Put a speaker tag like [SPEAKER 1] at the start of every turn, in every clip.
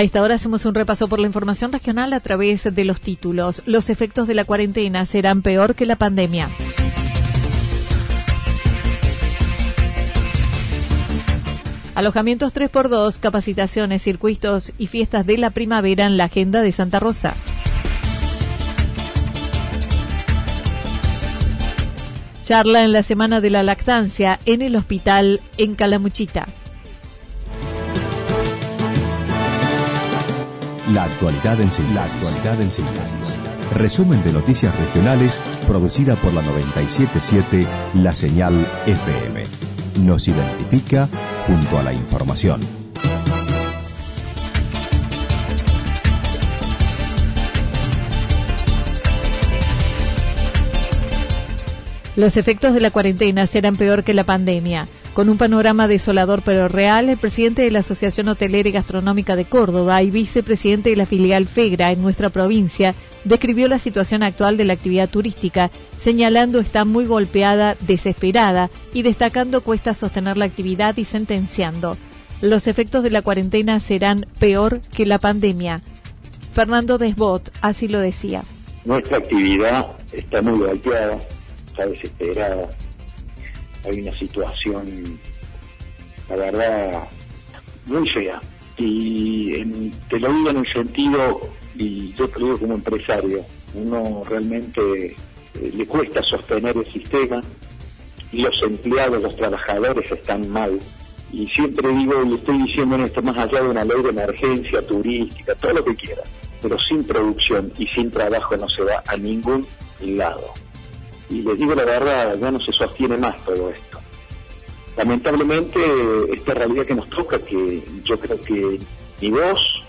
[SPEAKER 1] A esta hora hacemos un repaso por la información regional a través de los títulos. Los efectos de la cuarentena serán peor que la pandemia. Alojamientos 3x2, capacitaciones, circuitos y fiestas de la primavera en la agenda de Santa Rosa. Charla en la Semana de la Lactancia en el hospital en Calamuchita.
[SPEAKER 2] La actualidad en síntesis. La en Resumen de noticias regionales producida por la 977 La Señal FM. Nos identifica junto a la información.
[SPEAKER 1] Los efectos de la cuarentena serán peor que la pandemia. Con un panorama desolador pero real, el presidente de la Asociación Hotelera y Gastronómica de Córdoba y vicepresidente de la filial FEGRA en nuestra provincia describió la situación actual de la actividad turística, señalando está muy golpeada, desesperada y destacando cuesta sostener la actividad y sentenciando. Los efectos de la cuarentena serán peor que la pandemia. Fernando Desbot así lo decía.
[SPEAKER 3] Nuestra actividad está muy golpeada, está desesperada, hay una situación, la verdad, muy fea. Y te lo digo en el sentido, y yo digo como empresario, uno realmente eh, le cuesta sostener el sistema y los empleados, los trabajadores están mal. Y siempre digo, y estoy diciendo en esto, más allá de una ley de emergencia turística, todo lo que quiera, pero sin producción y sin trabajo no se va a ningún lado y les digo la verdad, ya no se sostiene más todo esto. Lamentablemente, esta realidad que nos toca, que yo creo que ni vos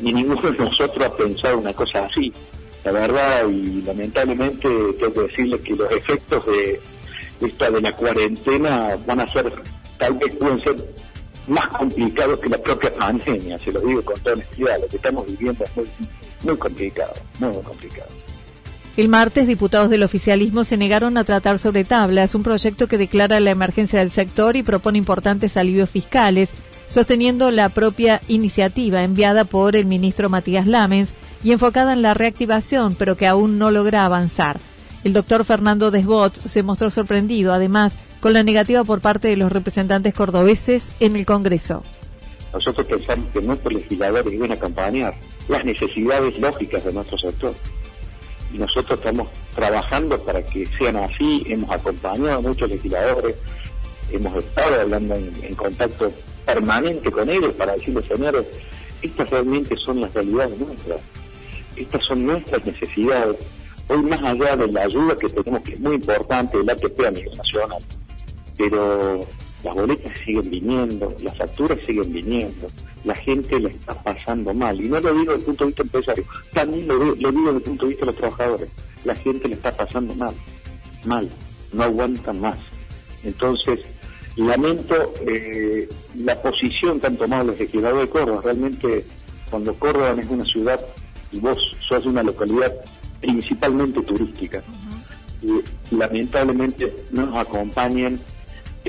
[SPEAKER 3] ni ninguno de nosotros ha pensado una cosa así. La verdad, y lamentablemente tengo que decirles que los efectos de esta de la cuarentena van a ser, tal vez pueden ser más complicados que la propia pandemia, se lo digo con toda honestidad, lo que estamos viviendo es muy, muy complicado, muy complicado.
[SPEAKER 1] El martes, diputados del oficialismo se negaron a tratar sobre tablas un proyecto que declara la emergencia del sector y propone importantes alivios fiscales, sosteniendo la propia iniciativa enviada por el ministro Matías Lamens y enfocada en la reactivación, pero que aún no logra avanzar. El doctor Fernando Desbot se mostró sorprendido, además, con la negativa por parte de los representantes cordobeses en el Congreso.
[SPEAKER 3] Nosotros pensamos que nuestros legisladores deben acompañar las necesidades lógicas de nuestro sector y nosotros estamos trabajando para que sean así, hemos acompañado a muchos legisladores, hemos estado hablando en, contacto permanente con ellos para decirles, señores, estas realmente son las realidades nuestras, estas son nuestras necesidades. Hoy más allá de la ayuda que tenemos, que es muy importante, el ATP a nivel nacional, pero las boletas siguen viniendo, las facturas siguen viniendo, la gente le está pasando mal. Y no lo digo desde el punto de vista empresario, también lo, lo digo desde el punto de vista de los trabajadores. La gente le está pasando mal, mal, no aguantan más. Entonces, lamento eh, la posición que han tomado los legisladores de Córdoba. Realmente, cuando Córdoba es una ciudad y vos sos una localidad principalmente turística, y lamentablemente no nos acompañan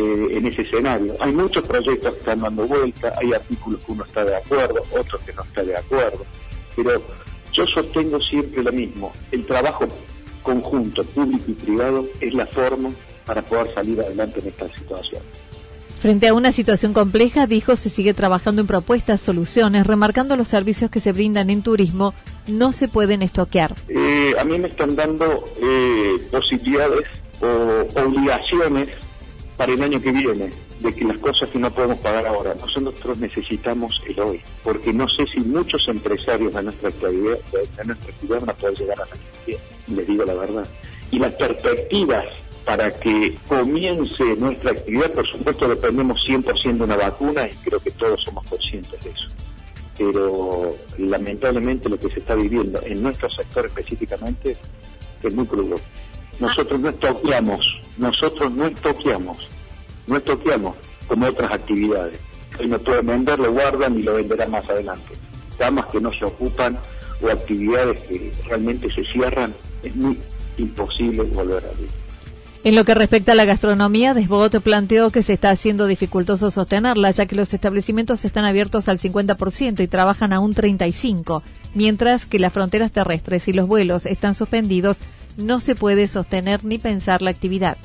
[SPEAKER 3] eh, en ese escenario. Hay muchos proyectos que están dando vuelta, hay artículos que uno está de acuerdo, otros que no está de acuerdo, pero yo sostengo siempre lo mismo, el trabajo conjunto, público y privado, es la forma para poder salir adelante en esta situación.
[SPEAKER 1] Frente a una situación compleja, dijo, se sigue trabajando en propuestas, soluciones, remarcando los servicios que se brindan en turismo no se pueden estoquear.
[SPEAKER 3] Eh, a mí me están dando eh, posibilidades o obligaciones para el año que viene de que las cosas que no podemos pagar ahora, nosotros necesitamos el hoy, porque no sé si muchos empresarios de nuestra actividad, de nuestra actividad van a poder llegar a la les digo la verdad. Y las perspectivas para que comience nuestra actividad, por supuesto dependemos 100% de una vacuna y creo que todos somos conscientes de eso. Pero lamentablemente lo que se está viviendo en nuestro sector específicamente es muy crudo. Nosotros no estoqueamos, nosotros no estoqueamos, no estoqueamos como otras actividades. Si no pueden vender, lo guardan y lo venderán más adelante. Damas que no se ocupan o actividades que realmente se cierran, es muy imposible volver a abrir.
[SPEAKER 1] En lo que respecta a la gastronomía, Desbot planteó que se está haciendo dificultoso sostenerla, ya que los establecimientos están abiertos al 50% y trabajan a un 35%, mientras que las fronteras terrestres y los vuelos están suspendidos, no se puede sostener ni pensar la actividad.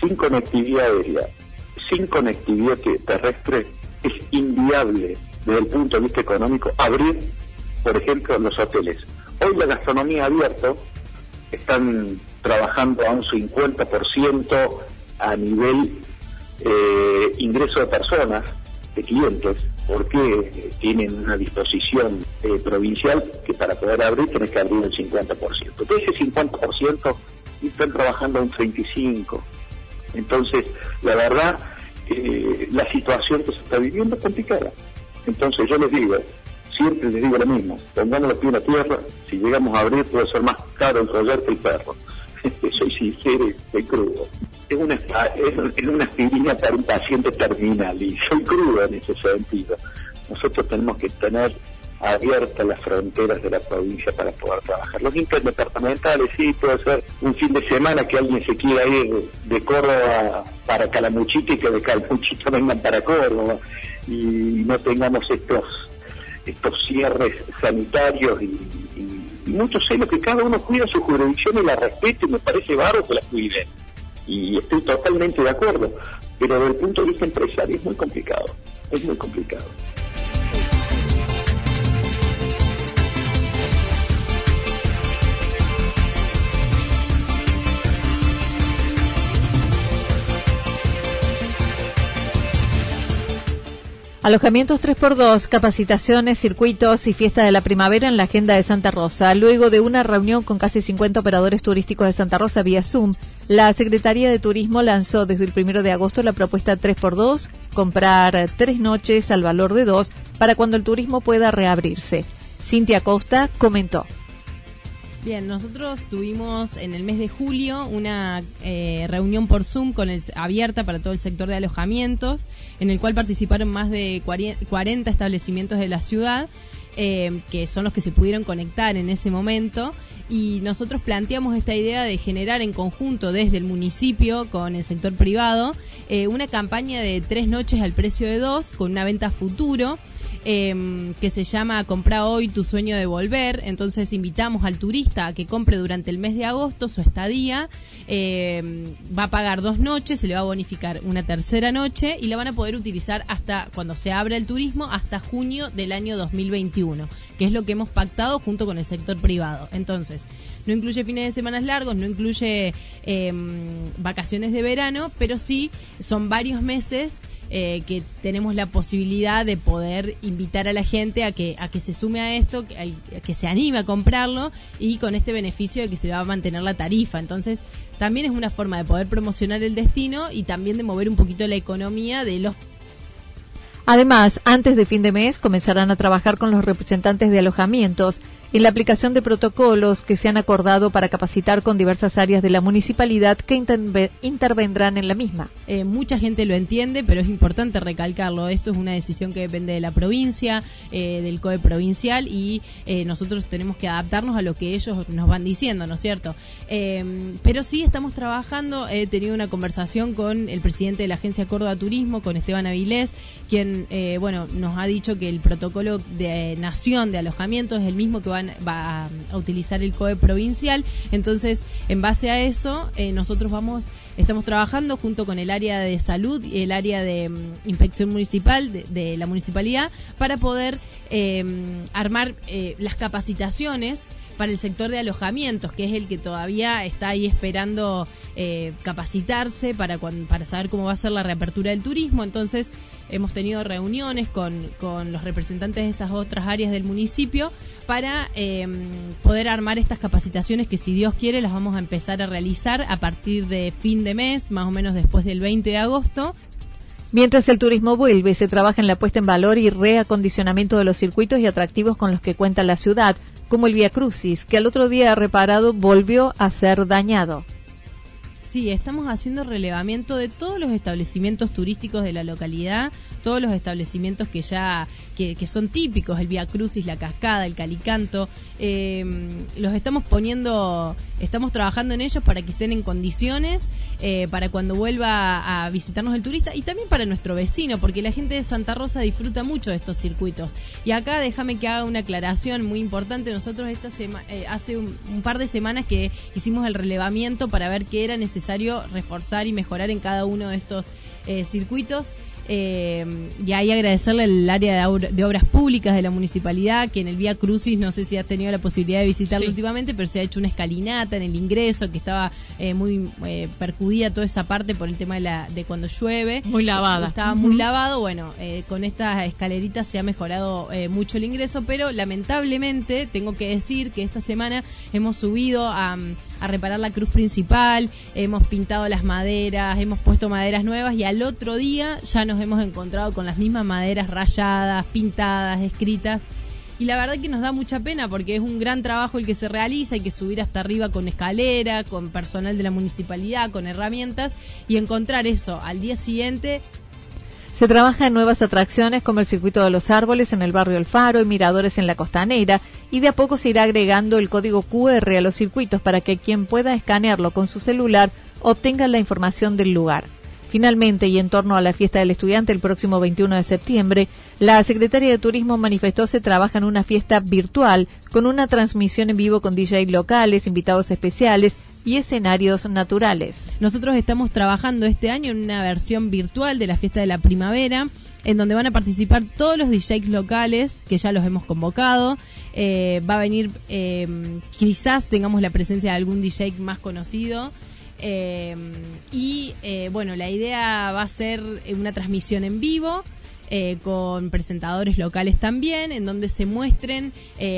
[SPEAKER 3] Sin conectividad aérea, sin conectividad terrestre, es inviable desde el punto de vista económico abrir, por ejemplo, los hoteles. Hoy la gastronomía abierta están trabajando a un 50% a nivel eh, ingreso de personas, de clientes, porque tienen una disposición eh, provincial que para poder abrir tenés que abrir el 50%. De ese 50% están trabajando un 35%. Entonces, la verdad, eh, la situación que se está viviendo es complicada. Entonces, yo les digo, siempre les digo lo mismo, pongamos los pies en la tierra, si llegamos a abrir puede ser más caro el rollar que el perro. soy sincero y soy crudo. Es una, es, una aspirina para un paciente terminal y soy crudo en ese sentido. Nosotros tenemos que tener abiertas las fronteras de la provincia para poder trabajar. Los interdepartamentales, sí, puede ser un fin de semana que alguien se quiera ir de Córdoba para Calamuchita y que de Calamuchita vengan para Córdoba y no tengamos estos estos cierres sanitarios y, mucho sé lo que cada uno cuida su jurisdicción y la respete, me parece barro que la cuide. Y estoy totalmente de acuerdo, pero desde el punto de vista empresario es muy complicado, es muy complicado.
[SPEAKER 1] Alojamientos 3x2, capacitaciones, circuitos y fiesta de la primavera en la agenda de Santa Rosa. Luego de una reunión con casi 50 operadores turísticos de Santa Rosa vía Zoom, la Secretaría de Turismo lanzó desde el 1 de agosto la propuesta 3x2, comprar tres noches al valor de dos para cuando el turismo pueda reabrirse. Cintia Costa comentó.
[SPEAKER 4] Bien, nosotros tuvimos en el mes de julio una eh, reunión por Zoom con el, abierta para todo el sector de alojamientos, en el cual participaron más de 40 establecimientos de la ciudad, eh, que son los que se pudieron conectar en ese momento. Y nosotros planteamos esta idea de generar en conjunto desde el municipio con el sector privado eh, una campaña de tres noches al precio de dos, con una venta futuro Em, que se llama Compra hoy tu sueño de volver. Entonces invitamos al turista a que compre durante el mes de agosto su estadía. Em, va a pagar dos noches, se le va a bonificar una tercera noche y la van a poder utilizar hasta cuando se abra el turismo, hasta junio del año 2021, que es lo que hemos pactado junto con el sector privado. Entonces, no incluye fines de semana largos, no incluye em, vacaciones de verano, pero sí son varios meses eh, que tenemos la posibilidad de poder invitar a la gente a que, a que se sume a esto, que, que se anime a comprarlo y con este beneficio de que se va a mantener la tarifa. Entonces, también es una forma de poder promocionar el destino y también de mover un poquito la economía de los
[SPEAKER 1] Además, antes de fin de mes comenzarán a trabajar con los representantes de alojamientos en la aplicación de protocolos que se han acordado para capacitar con diversas áreas de la municipalidad que intervendrán en la misma.
[SPEAKER 4] Eh, mucha gente lo entiende, pero es importante recalcarlo. Esto es una decisión que depende de la provincia, eh, del COE provincial y eh, nosotros tenemos que adaptarnos a lo que ellos nos van diciendo, ¿no es cierto? pero sí estamos trabajando, he tenido una conversación con el presidente de la Agencia Córdoba Turismo, con Esteban Avilés, quien, bueno, nos ha dicho que el protocolo de nación de alojamiento es el mismo que va a utilizar el COE provincial. Entonces, en base a eso, eh, nosotros vamos, estamos trabajando junto con el área de salud y el área de mm, inspección municipal de, la municipalidad para poder eh, armar las capacitaciones para el sector de alojamientos, que es el que todavía está ahí esperando eh, capacitarse para, para saber cómo va a ser la reapertura del turismo. Entonces, hemos tenido reuniones con, con los representantes de estas otras áreas del municipio para em, poder armar estas capacitaciones que, si Dios quiere, las vamos a empezar a realizar a partir de fin de mes, más o menos después del 20 de agosto,
[SPEAKER 1] Mientras el turismo vuelve, se trabaja en la puesta en valor y reacondicionamiento de los circuitos y atractivos con los que cuenta la ciudad, como el Via Crucis, que al otro día reparado volvió a ser dañado.
[SPEAKER 4] Sí, estamos haciendo relevamiento de todos los establecimientos turísticos de la localidad, todos los establecimientos que ya que, son típicos, el Via Crucis, la Cascada, el Calicanto, eh, los estamos poniendo, estamos trabajando en ellos para que estén en condiciones eh, para cuando vuelva a visitarnos el turista y también para nuestro vecino, porque la gente de Santa Rosa disfruta mucho de estos circuitos. Y acá déjame que haga una aclaración muy importante. Nosotros esta semana, eh, hace un, par de semanas que hicimos el relevamiento para ver qué era necesario reforzar y mejorar en cada uno de estos circuitos. Eh, y ahí agradecerle al área de, obras públicas de la municipalidad, que en el Vía Crucis, no sé si has tenido la posibilidad de visitarlo últimamente, pero se ha hecho una escalinata en el ingreso, que estaba eh, muy eh, percudida toda esa parte por el tema de, la, de cuando llueve.
[SPEAKER 1] Muy lavada.
[SPEAKER 4] Estaba muy lavado, bueno, eh, con estas escaleritas se ha mejorado mucho el ingreso, pero lamentablemente tengo que decir que esta semana hemos subido a, a reparar la cruz principal, hemos pintado las maderas, hemos puesto maderas nuevas y al otro día ya nos hemos encontrado con las mismas maderas rayadas, pintadas, escritas. Y la verdad que nos da mucha pena porque es un gran trabajo el que se realiza, hay que subir hasta arriba con escalera, con personal de la municipalidad, con herramientas y encontrar eso al día siguiente
[SPEAKER 1] se trabaja en nuevas atracciones como el Circuito de los Árboles en el barrio El Faro y miradores en la costanera y de a poco se irá agregando el código QR a los circuitos para que quien pueda escanearlo con su celular obtenga la información del lugar. Finalmente, y en torno a la fiesta del estudiante el próximo 21 de septiembre, la secretaria de Turismo manifestó se trabaja en una fiesta virtual con una transmisión en vivo con DJ locales, invitados especiales y escenarios naturales.
[SPEAKER 4] Nosotros estamos trabajando este año en una versión virtual de la fiesta de la primavera en donde van a participar todos los DJs locales, que ya los hemos convocado. Eh, va a venir, eh, quizás tengamos la presencia de algún DJ más conocido. Eh, y bueno, la idea va a ser una transmisión en vivo. Eh, con presentadores locales también, en donde se muestren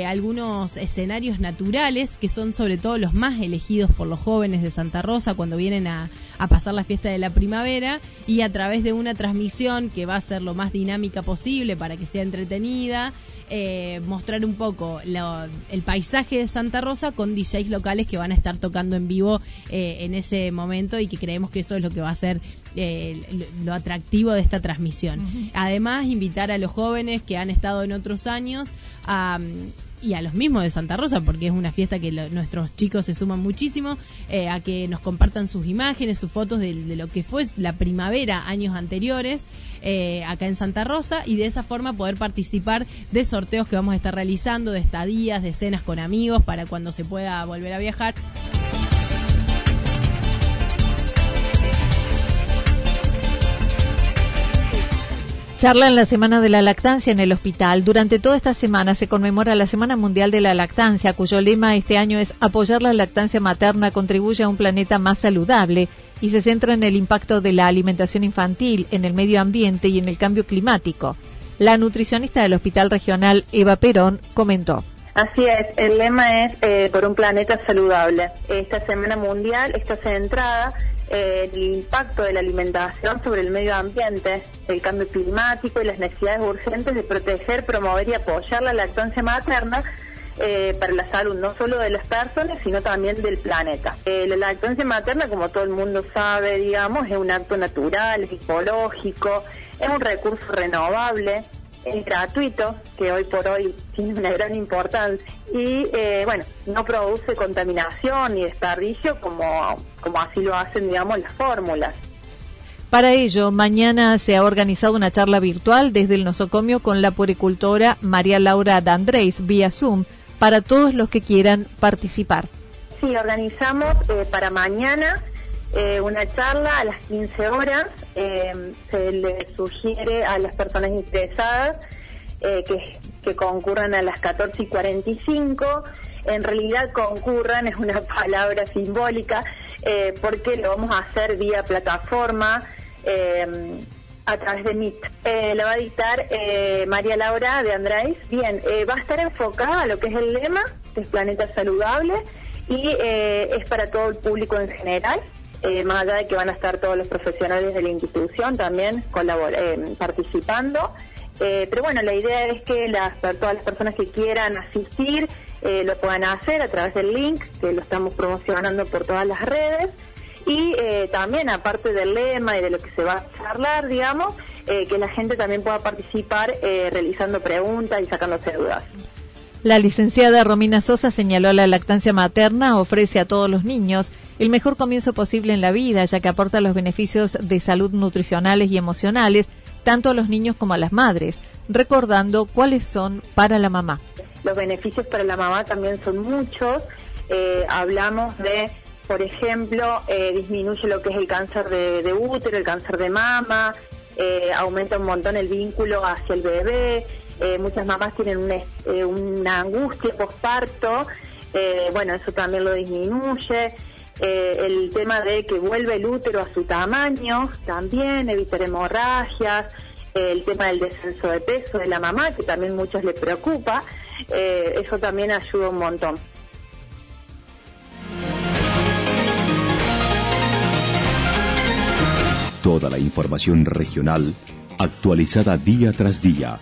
[SPEAKER 4] algunos escenarios naturales que son sobre todo los más elegidos por los jóvenes de Santa Rosa cuando vienen a, a pasar la fiesta de la primavera y a través de una transmisión que va a ser lo más dinámica posible para que sea entretenida eh, mostrar un poco el paisaje de Santa Rosa con DJs locales que van a estar tocando en vivo eh, en ese momento y que creemos que eso es lo que va a ser eh, lo, atractivo de esta transmisión. Además, invitar a los jóvenes que han estado en otros años a y a los mismos de Santa Rosa, porque es una fiesta que nuestros chicos se suman muchísimo, eh, a que nos compartan sus imágenes, sus fotos de, lo que fue la primavera años anteriores eh, acá en Santa Rosa y de esa forma poder participar de sorteos que vamos a estar realizando, de estadías, de cenas con amigos para cuando se pueda volver a viajar.
[SPEAKER 1] Charla en la Semana de la Lactancia en el hospital. Durante toda esta semana se conmemora la Semana Mundial de la Lactancia, cuyo lema este año es Apoyar la lactancia materna contribuye a un planeta más saludable y se centra en el impacto de la alimentación infantil, en el medio ambiente y en el cambio climático. La nutricionista del Hospital Regional, Eva Perón, comentó.
[SPEAKER 5] Así es, el lema es eh, por un planeta saludable. Esta Semana Mundial está centrada el impacto de la alimentación sobre el medio ambiente, el cambio climático y las necesidades urgentes de proteger, promover y apoyar la lactancia materna eh, para la salud no solo de las personas, sino también del planeta. Eh, la lactancia materna, como todo el mundo sabe, digamos, es un acto natural, es ecológico, es un recurso renovable, es gratuito, que hoy por hoy tiene una gran importancia, y eh, bueno, no produce contaminación ni desperdicio como, como así lo hacen, digamos, las fórmulas.
[SPEAKER 1] Para ello, mañana se ha organizado una charla virtual desde el nosocomio con la puricultora María Laura D'Andrés vía Zoom para todos los que quieran participar.
[SPEAKER 5] Sí, organizamos eh, para mañana eh, una charla a las 15 horas. Eh, se le sugiere a las personas interesadas que, que, concurran a las 14 y 45. En realidad concurran es una palabra simbólica porque lo vamos a hacer vía plataforma a través de. Eh, la va a dictar eh, María Laura de Andrés. Bien, eh, va a estar enfocada a lo que es el lema, que es Planeta Saludable, y es para todo el público en general. Más allá de que van a estar todos los profesionales de la institución también participando. pero bueno, la idea es que las, todas las personas que quieran asistir lo puedan hacer a través del link, que lo estamos promocionando por todas las redes y eh, también aparte del lema y de lo que se va a charlar, digamos, eh, que la gente también pueda participar eh, realizando preguntas y sacándose dudas.
[SPEAKER 1] La licenciada Romina Sosa señaló la lactancia materna ofrece a todos los niños el mejor comienzo posible en la vida, ya que aporta los beneficios de salud nutricionales y emocionales tanto a los niños como a las madres, recordando cuáles son para la mamá.
[SPEAKER 5] Los beneficios para la mamá también son muchos. hablamos de por ejemplo, eh, disminuye lo que es el cáncer de, útero, el cáncer de mama, eh, aumenta un montón el vínculo hacia el bebé, eh, muchas mamás tienen una angustia postparto, bueno, eso también lo disminuye. el tema de que vuelve el útero a su tamaño, también evitar hemorragias, el tema del descenso de peso de la mamá, que también muchos les preocupa, eso también ayuda un montón.
[SPEAKER 2] Toda la información regional actualizada día tras día.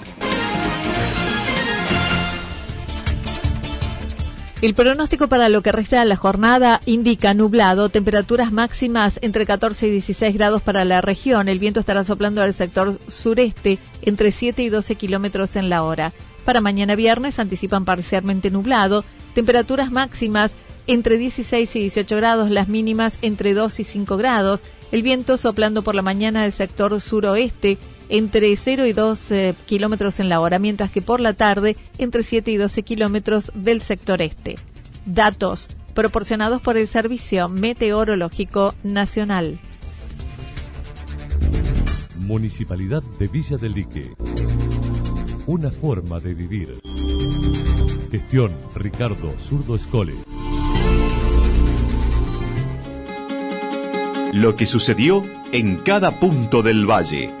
[SPEAKER 1] El pronóstico para lo que resta de la jornada indica nublado, temperaturas máximas entre 14 y 16 grados para la región. El viento estará soplando al sector sureste entre 7 y 12 kilómetros en la hora. Para mañana viernes anticipan parcialmente nublado, temperaturas máximas entre 16 y 18 grados, las mínimas entre 2 y 5 grados. El viento soplando por la mañana del sector suroeste entre 0 y 2 eh, kilómetros en la hora, mientras que por la tarde entre 7 y 12 kilómetros del sector este. Datos proporcionados por el Servicio Meteorológico Nacional.
[SPEAKER 6] Municipalidad de Villa del Lique. Una forma de vivir. Gestión Ricardo Zurdo Escole.
[SPEAKER 2] Lo que sucedió en cada punto del valle.